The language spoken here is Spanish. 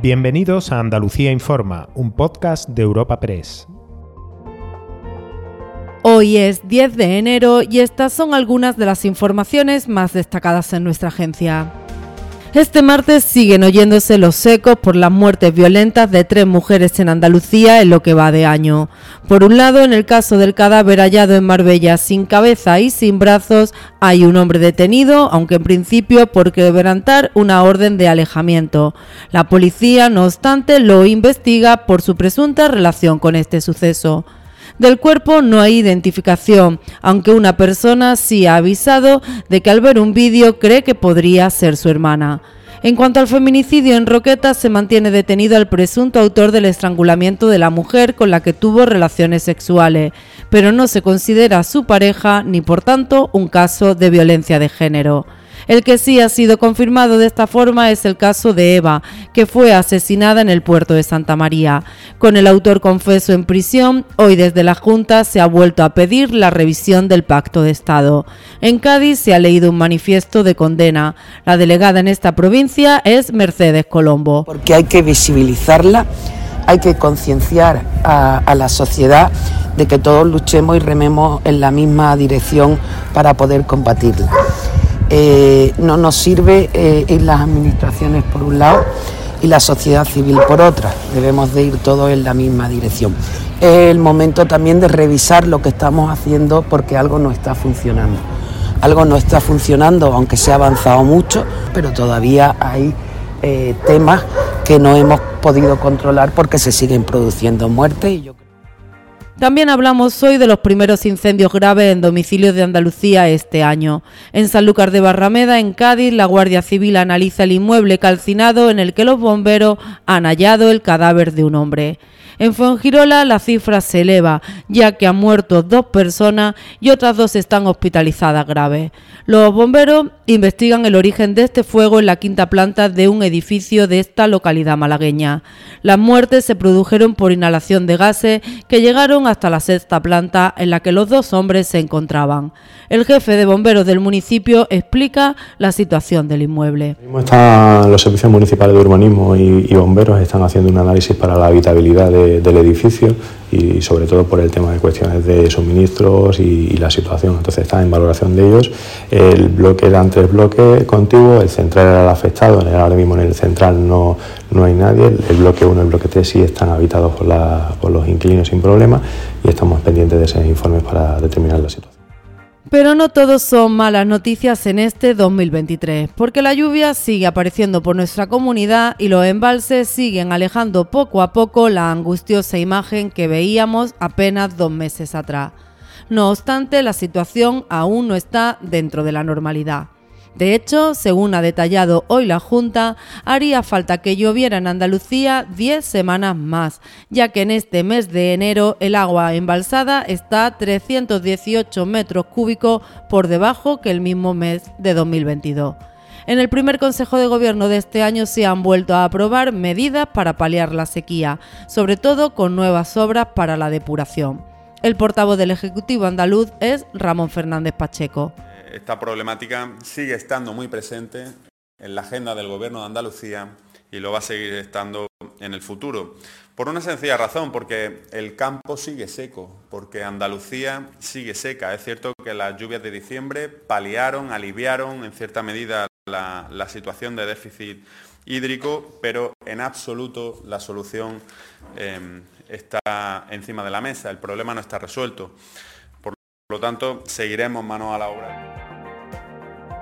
Bienvenidos a Andalucía Informa, un podcast de Europa Press. Hoy es 10 de enero y estas son algunas de las informaciones más destacadas en nuestra agencia. Este martes siguen oyéndose los ecos por las muertes violentas de tres mujeres en Andalucía en lo que va de año. Por un lado, en el caso del cadáver hallado en Marbella sin cabeza y sin brazos, hay un hombre detenido, aunque en principio por quebrantar una orden de alejamiento. La policía, no obstante, lo investiga por su presunta relación con este suceso. Del cuerpo no hay identificación, aunque una persona sí ha avisado de que al ver un vídeo cree que podría ser su hermana. En cuanto al feminicidio en Roqueta, se mantiene detenido el presunto autor del estrangulamiento de la mujer con la que tuvo relaciones sexuales, pero no se considera su pareja ni por tanto un caso de violencia de género. El que sí ha sido confirmado de esta forma es el caso de Eva, que fue asesinada en el puerto de Santa María. Con el autor confeso en prisión, hoy desde la Junta se ha vuelto a pedir la revisión del Pacto de Estado. En Cádiz se ha leído un manifiesto de condena. La delegada en esta provincia es Mercedes Colombo. Porque hay que visibilizarla, hay que concienciar a, a la sociedad de que todos luchemos y rememos en la misma dirección para poder combatirla. Eh, no nos sirve eh, ir las administraciones por un lado y la sociedad civil por otra. Debemos de ir todos en la misma dirección. Es el momento también de revisar lo que estamos haciendo porque algo no está funcionando. Algo no está funcionando, aunque se ha avanzado mucho, pero todavía hay eh, temas que no hemos podido controlar porque se siguen produciendo muertes. También hablamos hoy de los primeros incendios graves en domicilios de Andalucía este año. En Sanlúcar de Barrameda, en Cádiz, la Guardia Civil analiza el inmueble calcinado en el que los bomberos han hallado el cadáver de un hombre. En Fuengirola la cifra se eleva, ya que han muerto dos personas y otras dos están hospitalizadas graves. Los bomberos investigan el origen de este fuego en la quinta planta de un edificio de esta localidad malagueña. Las muertes se produjeron por inhalación de gases que llegaron hasta la sexta planta en la que los dos hombres se encontraban. El jefe de bomberos del municipio explica la situación del inmueble. Están los servicios municipales de urbanismo y, bomberos están haciendo un análisis para la habitabilidad del edificio y sobre todo por el tema de cuestiones de suministros y, la situación. Entonces está en valoración de ellos. El bloque eran tres bloques contiguos, el central era el afectado, ahora mismo en el central no, no hay nadie, el bloque 1 y el bloque 3 sí están habitados por, por los inquilinos sin problema y estamos pendientes de ese informe para determinar la situación. Pero no todos son malas noticias en este 2023, porque la lluvia sigue apareciendo por nuestra comunidad y los embalses siguen alejando poco a poco la angustiosa imagen que veíamos apenas dos meses atrás. No obstante, la situación aún no está dentro de la normalidad. De hecho, según ha detallado hoy la Junta, haría falta que lloviera en Andalucía 10 semanas más, ya que en este mes de enero el agua embalsada está 318 metros cúbicos por debajo que el mismo mes de 2022. En el primer Consejo de Gobierno de este año se han vuelto a aprobar medidas para paliar la sequía, sobre todo con nuevas obras para la depuración. El portavoz del Ejecutivo andaluz es Ramón Fernández Pacheco esta problemática sigue estando muy presente en la agenda del Gobierno de Andalucía y lo va a seguir estando en el futuro. Por una sencilla razón, porque el campo sigue seco, porque Andalucía sigue seca. Es cierto que las lluvias de diciembre paliaron, aliviaron en cierta medida la, situación de déficit hídrico, pero en absoluto la solución eh, está encima de la mesa, el problema no está resuelto. Por lo tanto, seguiremos manos a la obra.